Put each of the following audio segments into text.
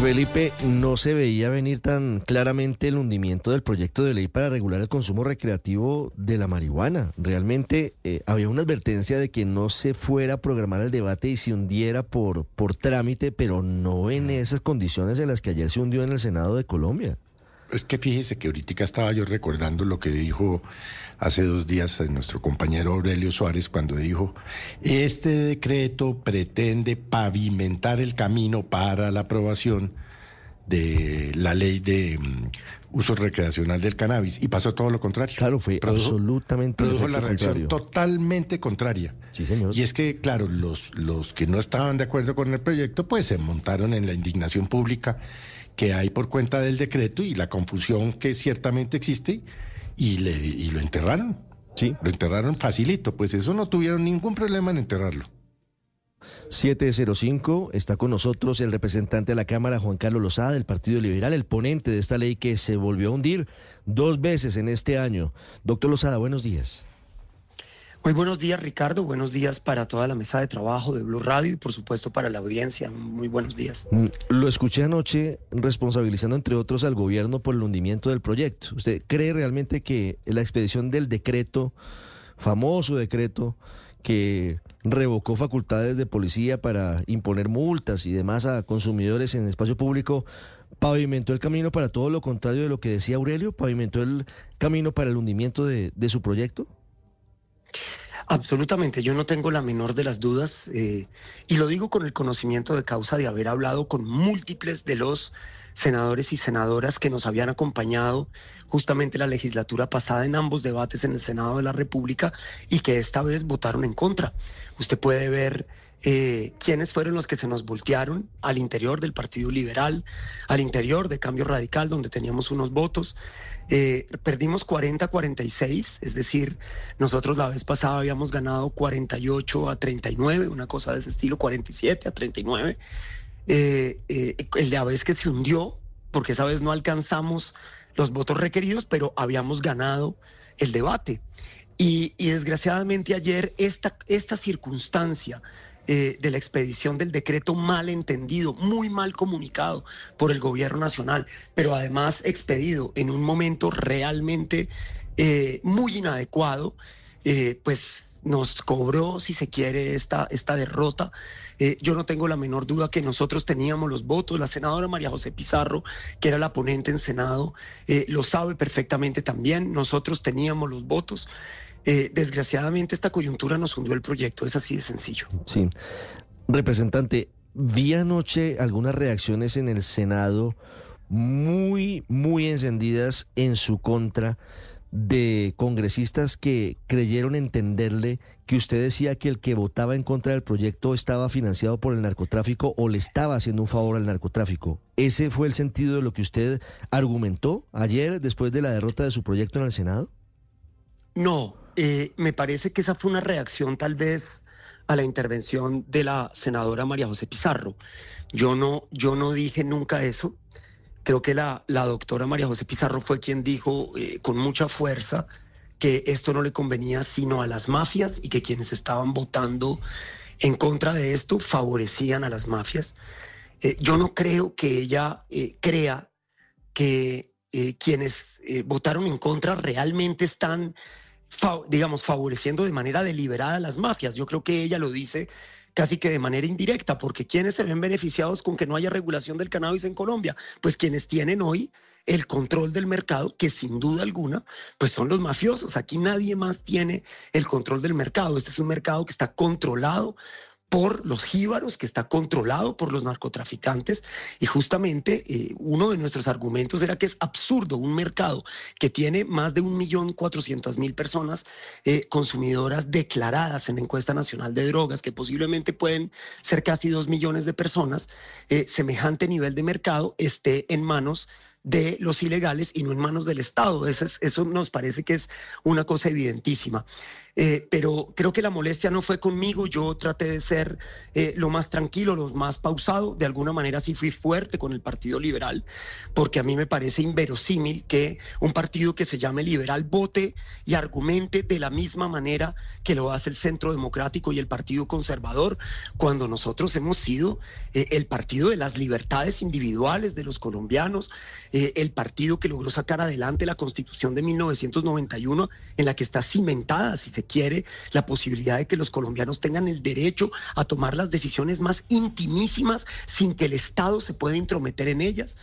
Felipe, no se veía venir tan claramente el hundimiento del proyecto de ley para regular el consumo recreativo de la marihuana. Realmente eh, había una advertencia de que no se fuera a programar el debate y se hundiera por, por trámite, pero no en esas condiciones en las que ayer se hundió en el Senado de Colombia. Es que fíjese que ahorita estaba yo recordando lo que dijo hace dos días nuestro compañero Aurelio Suárez cuando dijo, este decreto pretende pavimentar el camino para la aprobación de la ley de mm, uso recreacional del cannabis y pasó todo lo contrario. Claro, fue absolutamente produjo la reacción contrario. totalmente contraria. Sí, señor. Y es que, claro, los, los que no estaban de acuerdo con el proyecto, pues se montaron en la indignación pública que hay por cuenta del decreto y la confusión que ciertamente existe y, le, y lo enterraron. Sí. Lo enterraron facilito, pues eso no tuvieron ningún problema en enterrarlo. 705 está con nosotros el representante de la Cámara, Juan Carlos Lozada, del Partido Liberal, el ponente de esta ley que se volvió a hundir dos veces en este año. Doctor Lozada, buenos días. Muy buenos días, Ricardo. Buenos días para toda la mesa de trabajo de Blue Radio y, por supuesto, para la audiencia. Muy buenos días. Mm, Lo escuché anoche responsabilizando, entre otros, al gobierno por el hundimiento del proyecto. ¿Usted cree realmente que la expedición del decreto, famoso decreto, que revocó facultades de policía para imponer multas y demás a consumidores en espacio público, pavimentó el camino para todo lo contrario de lo que decía Aurelio? ¿Pavimentó el camino para el hundimiento de, de su proyecto? Absolutamente, yo no tengo la menor de las dudas eh, y lo digo con el conocimiento de causa de haber hablado con múltiples de los senadores y senadoras que nos habían acompañado justamente la legislatura pasada en ambos debates en el Senado de la República y que esta vez votaron en contra. Usted puede ver eh, quiénes fueron los que se nos voltearon al interior del Partido Liberal, al interior de Cambio Radical, donde teníamos unos votos. Eh, perdimos 40-46, es decir, nosotros la vez pasada habíamos ganado 48 a 39, una cosa de ese estilo, 47 a 39. Eh, eh, el de la vez que se hundió, porque esa vez no alcanzamos los votos requeridos, pero habíamos ganado el debate. Y, desgraciadamente ayer esta, esta circunstancia eh, de la expedición del decreto mal entendido, muy mal comunicado por el gobierno nacional, pero además expedido en un momento realmente muy inadecuado, eh, pues nos cobró, si se quiere, esta, esta derrota. Eh, yo no tengo la menor duda que nosotros teníamos los votos. La senadora María José Pizarro, que era la ponente en Senado, eh, lo sabe perfectamente también. Nosotros teníamos los votos. Desgraciadamente esta coyuntura nos hundió el proyecto, es así de sencillo. Sí. Representante, vi anoche algunas reacciones en el Senado muy, muy encendidas en su contra de congresistas que creyeron entenderle que usted decía que el que votaba en contra del proyecto estaba financiado por el narcotráfico o le estaba haciendo un favor al narcotráfico. ¿Ese fue el sentido de lo que usted argumentó ayer después de la derrota de su proyecto en el Senado? No, eh, me parece que esa fue una reacción tal vez a la intervención de la senadora María José Pizarro. Yo no, yo no dije nunca eso. Creo que la, la doctora María José Pizarro fue quien dijo eh, con mucha fuerza que esto no le convenía sino a las mafias y que quienes estaban votando en contra de esto favorecían a las mafias. Eh, yo no creo que ella eh, crea que eh, quienes votaron en contra realmente están, digamos, favoreciendo de manera deliberada a las mafias. Yo creo que ella lo dice casi que de manera indirecta, porque quienes se ven beneficiados con que no haya regulación del cannabis en Colombia, pues quienes tienen hoy el control del mercado, que sin duda alguna, pues son los mafiosos. Aquí nadie más tiene el control del mercado. Este es un mercado que está controlado por los jíbaros, que está controlado por los narcotraficantes. Y justamente eh, uno de nuestros argumentos era que es absurdo un mercado que tiene más de 1.400.000 personas eh, consumidoras declaradas en la encuesta nacional de drogas, que posiblemente pueden ser casi 2 millones de personas, eh, semejante nivel de mercado esté en manos de los ilegales y no en manos del Estado. Eso, nos parece que es una cosa evidentísima. Eh, pero creo que la molestia no fue conmigo, yo traté de ser eh, lo más tranquilo, lo más pausado, de alguna manera sí fui fuerte con el Partido Liberal, porque a mí me parece inverosímil que un partido que se llame liberal vote y argumente de la misma manera que lo hace el Centro Democrático y el Partido Conservador, cuando nosotros hemos sido eh, el partido de las libertades individuales de los colombianos, eh, el partido que logró sacar adelante la constitución de 1991, en la que está cimentada, si se quiere, la posibilidad de que los colombianos tengan el derecho a tomar las decisiones más intimísimas sin que el Estado se pueda intrometer en ellas.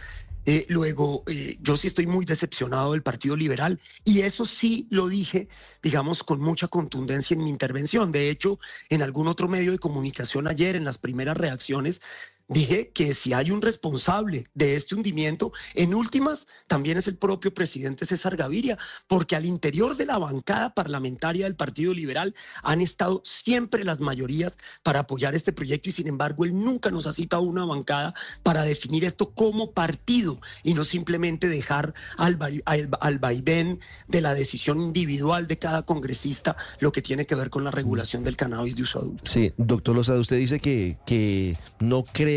Eh, luego, eh, yo sí estoy muy decepcionado del Partido Liberal y eso sí lo dije, digamos, con mucha contundencia en mi intervención. De hecho, en algún otro medio de comunicación ayer, en las primeras reacciones, dije que si hay un responsable de este hundimiento, en últimas también es el propio presidente César Gaviria, porque al interior de la bancada parlamentaria del Partido Liberal han estado siempre las mayorías para apoyar este proyecto y sin embargo él nunca nos ha citado una bancada para definir esto como partido y no simplemente dejar al, al, al vaivén de la decisión individual de cada congresista lo que tiene que ver con la regulación del cannabis de uso adulto. Sí, doctor Lozada, usted dice que, que no cree.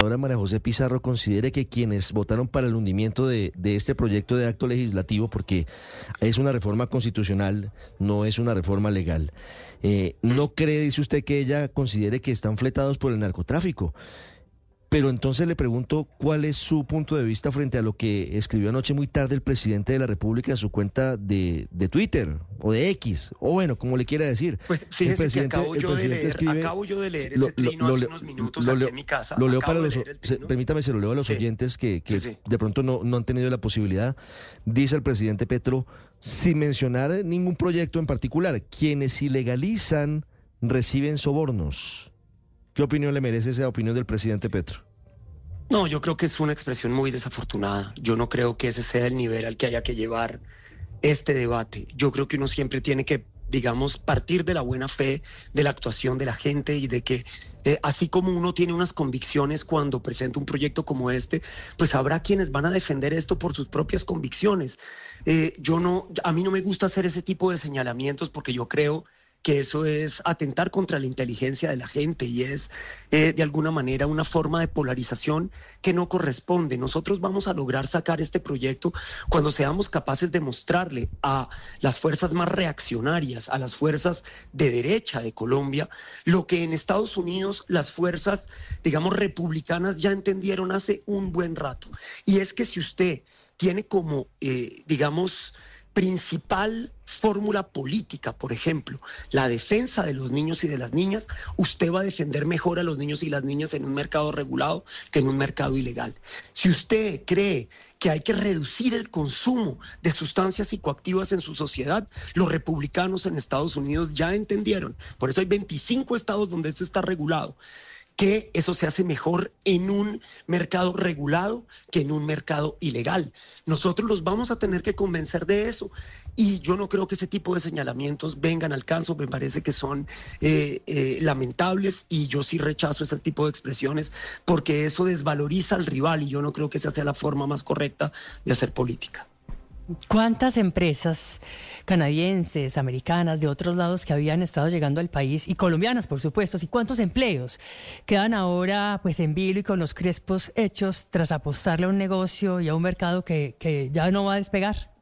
Ahora María José Pizarro considere que quienes votaron para el hundimiento de, este proyecto de acto legislativo, porque es una reforma constitucional, no es una reforma legal, eh, no cree, dice usted, que ella considere que están fletados por el narcotráfico. Pero entonces le pregunto cuál es su punto de vista frente a lo que escribió anoche muy tarde el presidente de la República en su cuenta de, de Twitter o de X, o bueno, como le quiera decir. Pues fíjese que acabo yo, de leer, escribe, acabo yo de leer ese lo, trino lo, hace unos minutos lo, aquí en mi casa. Lo leo para los, se, permítame, se lo leo a los sí. oyentes que, que sí, sí. de pronto no, no han tenido la posibilidad. Dice el presidente Petro, sin mencionar ningún proyecto en particular, quienes ilegalizan reciben sobornos. ¿Qué opinión le merece esa opinión del presidente Petro? No, yo creo que es una expresión muy desafortunada. Yo no creo que ese sea el nivel al que haya que llevar este debate. Yo creo que uno siempre tiene que, digamos, partir de la buena fe de la actuación de la gente y de que, eh, así como uno tiene unas convicciones cuando presenta un proyecto como este, pues habrá quienes van a defender esto por sus propias convicciones. Eh, yo no, a mí no me gusta hacer ese tipo de señalamientos porque yo creo que eso es atentar contra la inteligencia de la gente y es eh, de alguna manera una forma de polarización que no corresponde. Nosotros vamos a lograr sacar este proyecto cuando seamos capaces de mostrarle a las fuerzas más reaccionarias, a las fuerzas de derecha de Colombia, lo que en Estados Unidos las fuerzas, digamos, republicanas ya entendieron hace un buen rato. Y es que si usted tiene como, eh, digamos, principal fórmula política, por ejemplo, la defensa de los niños y de las niñas, usted va a defender mejor a los niños y las niñas en un mercado regulado que en un mercado ilegal. Si usted cree que hay que reducir el consumo de sustancias psicoactivas en su sociedad, los republicanos en Estados Unidos ya entendieron, por eso hay 25 estados donde esto está regulado que eso se hace mejor en un mercado regulado que en un mercado ilegal. Nosotros los vamos a tener que convencer de eso y yo no creo que ese tipo de señalamientos vengan al caso, me parece que son eh, eh, lamentables y yo sí rechazo ese tipo de expresiones porque eso desvaloriza al rival y yo no creo que esa sea la forma más correcta de hacer política. ¿Cuántas empresas canadienses, americanas, de otros lados que habían estado llegando al país y colombianas, por supuesto, y cuántos empleos quedan ahora pues en vilo y con los crespos hechos tras apostarle a un negocio y a un mercado que, que ya no va a despegar?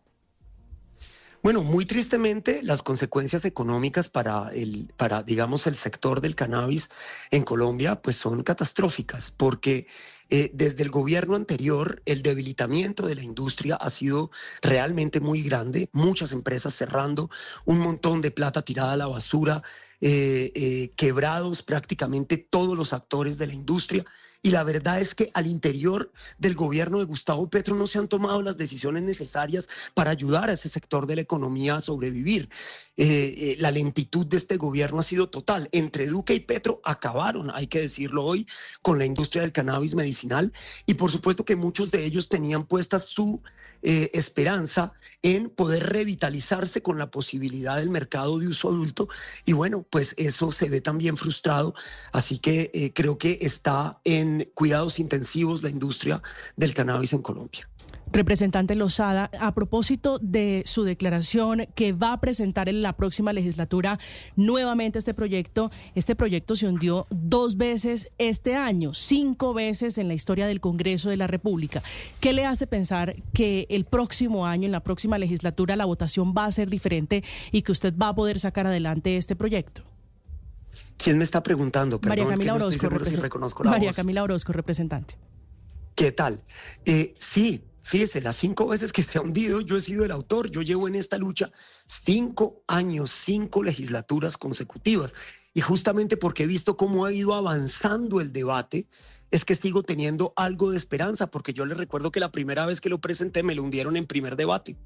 Bueno, muy tristemente, las consecuencias económicas para el, para, digamos, el sector del cannabis en Colombia, pues son catastróficas, porque eh, desde el gobierno anterior, el debilitamiento de la industria ha sido realmente muy grande, muchas empresas cerrando, un montón de plata tirada a la basura, eh, eh, quebrados prácticamente todos los actores de la industria. Y la verdad es que al interior del gobierno de Gustavo Petro no se han tomado las decisiones necesarias para ayudar a ese sector de la economía a sobrevivir. la lentitud de este gobierno ha sido total. Entre Duque y Petro acabaron, hay que decirlo hoy, con la industria del cannabis medicinal y por supuesto que muchos de ellos tenían puesta su eh, esperanza en poder revitalizarse con la posibilidad del mercado de uso adulto. Y bueno, pues eso se ve también frustrado. Así que eh, creo que está en cuidados intensivos la industria del cannabis en Colombia. Representante Lozada, a propósito de su declaración que va a presentar en la próxima legislatura nuevamente este proyecto, este proyecto se hundió dos veces este año, cinco veces en la historia del Congreso de la República. ¿Qué le hace pensar que el próximo año, en la próxima legislatura, la votación va a ser diferente y que usted va a poder sacar adelante este proyecto? ¿Quién me está preguntando? Perdón, María Camila Orozco, María Camila Orozco, representante. ¿Qué tal? Eh, sí, Fíjese, las cinco veces que se ha hundido, yo he sido el autor, yo llevo en esta lucha cinco años, cinco legislaturas consecutivas. Y justamente porque he visto cómo ha ido avanzando el debate, es que sigo teniendo algo de esperanza, porque yo les recuerdo que la primera vez que lo presenté me lo hundieron en primer debate.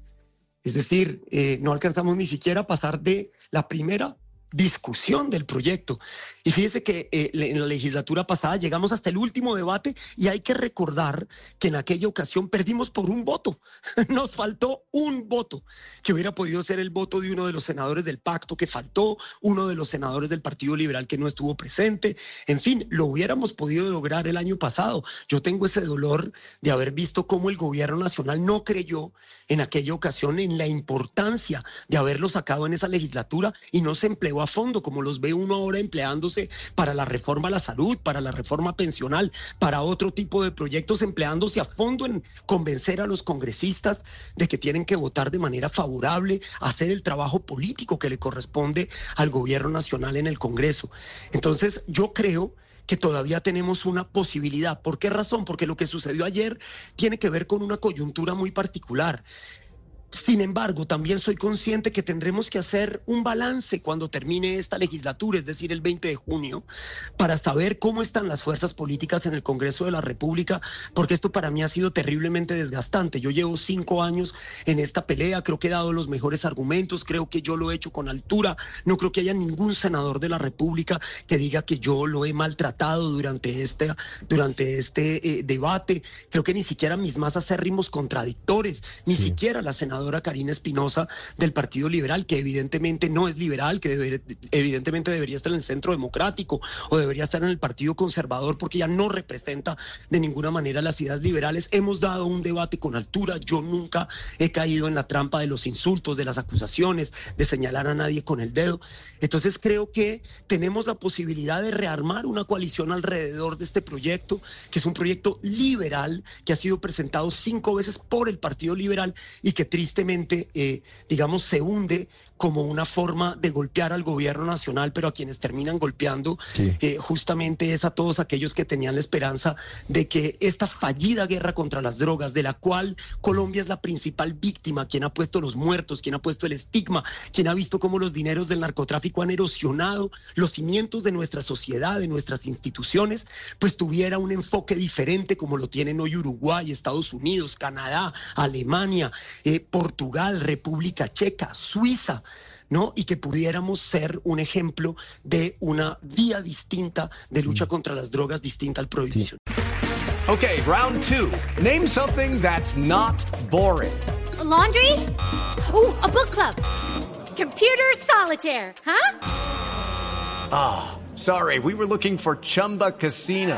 Es decir, eh, no alcanzamos ni siquiera a pasar de la primera discusión del proyecto. Y fíjese que eh, en la legislatura pasada llegamos hasta el último debate y hay que recordar que en aquella ocasión perdimos por un voto. Nos faltó un voto, que hubiera podido ser el voto de uno de los senadores del pacto que faltó, uno de los senadores del Partido Liberal que no estuvo presente. En fin, lo hubiéramos podido lograr el año pasado. Yo tengo ese dolor de haber visto cómo el gobierno nacional no creyó en aquella ocasión en la importancia de haberlo sacado en esa legislatura y no se empleó a fondo, como los ve uno ahora empleándose para la reforma a la salud, para la reforma pensional, para otro tipo de proyectos, empleándose a fondo en convencer a los congresistas de que tienen que votar de manera favorable, hacer el trabajo político que le corresponde al gobierno nacional en el Congreso. Entonces, yo creo que todavía tenemos una posibilidad. ¿Por qué razón? Porque lo que sucedió ayer tiene que ver con una coyuntura muy particular. Sin embargo, también soy consciente que tendremos que hacer un balance cuando termine esta legislatura, es decir, el 20 de junio, para saber cómo están las fuerzas políticas en el Congreso de la República, porque esto para mí ha sido terriblemente desgastante. Yo llevo cinco años en esta pelea, creo que he dado los mejores argumentos, creo que yo lo he hecho con altura, no creo que haya ningún senador de la República que diga que yo lo he maltratado durante este, durante este eh, debate, creo que ni siquiera mis más acérrimos contradictores, ni siquiera la senadora Karina Espinosa del Partido Liberal, que evidentemente no es liberal, que evidentemente debería estar en el centro democrático o debería estar en el Partido Conservador porque ya no representa de ninguna manera las ideas liberales. Hemos dado un debate con altura. Yo nunca he caído en la trampa de los insultos, de las acusaciones, de señalar a nadie con el dedo. Entonces creo que tenemos la posibilidad de rearmar una coalición alrededor de este proyecto, que es un proyecto liberal que ha sido presentado cinco veces por el Partido Liberal y que tristemente tristemente, eh, digamos, se hunde como una forma de golpear al gobierno nacional, pero a quienes terminan golpeando eh, justamente es a todos aquellos que tenían la esperanza de que esta fallida guerra contra las drogas, de la cual Colombia es la principal víctima, quien ha puesto los muertos, quien ha puesto el estigma, quien ha visto cómo los dineros del narcotráfico han erosionado los cimientos de nuestra sociedad, de nuestras instituciones, pues tuviera un enfoque diferente como lo tienen hoy Uruguay, Estados Unidos, Canadá, Alemania, eh, Portugal, República Checa, Suiza. ¿No? Y que pudiéramos ser un ejemplo de una vía distinta de lucha contra las drogas distinta al prohibición. Okay, round two. Name something that's not boring. laundry? Ooh, a book club. Computer solitaire, huh? Ah, sorry, we were looking for Chumba Casino.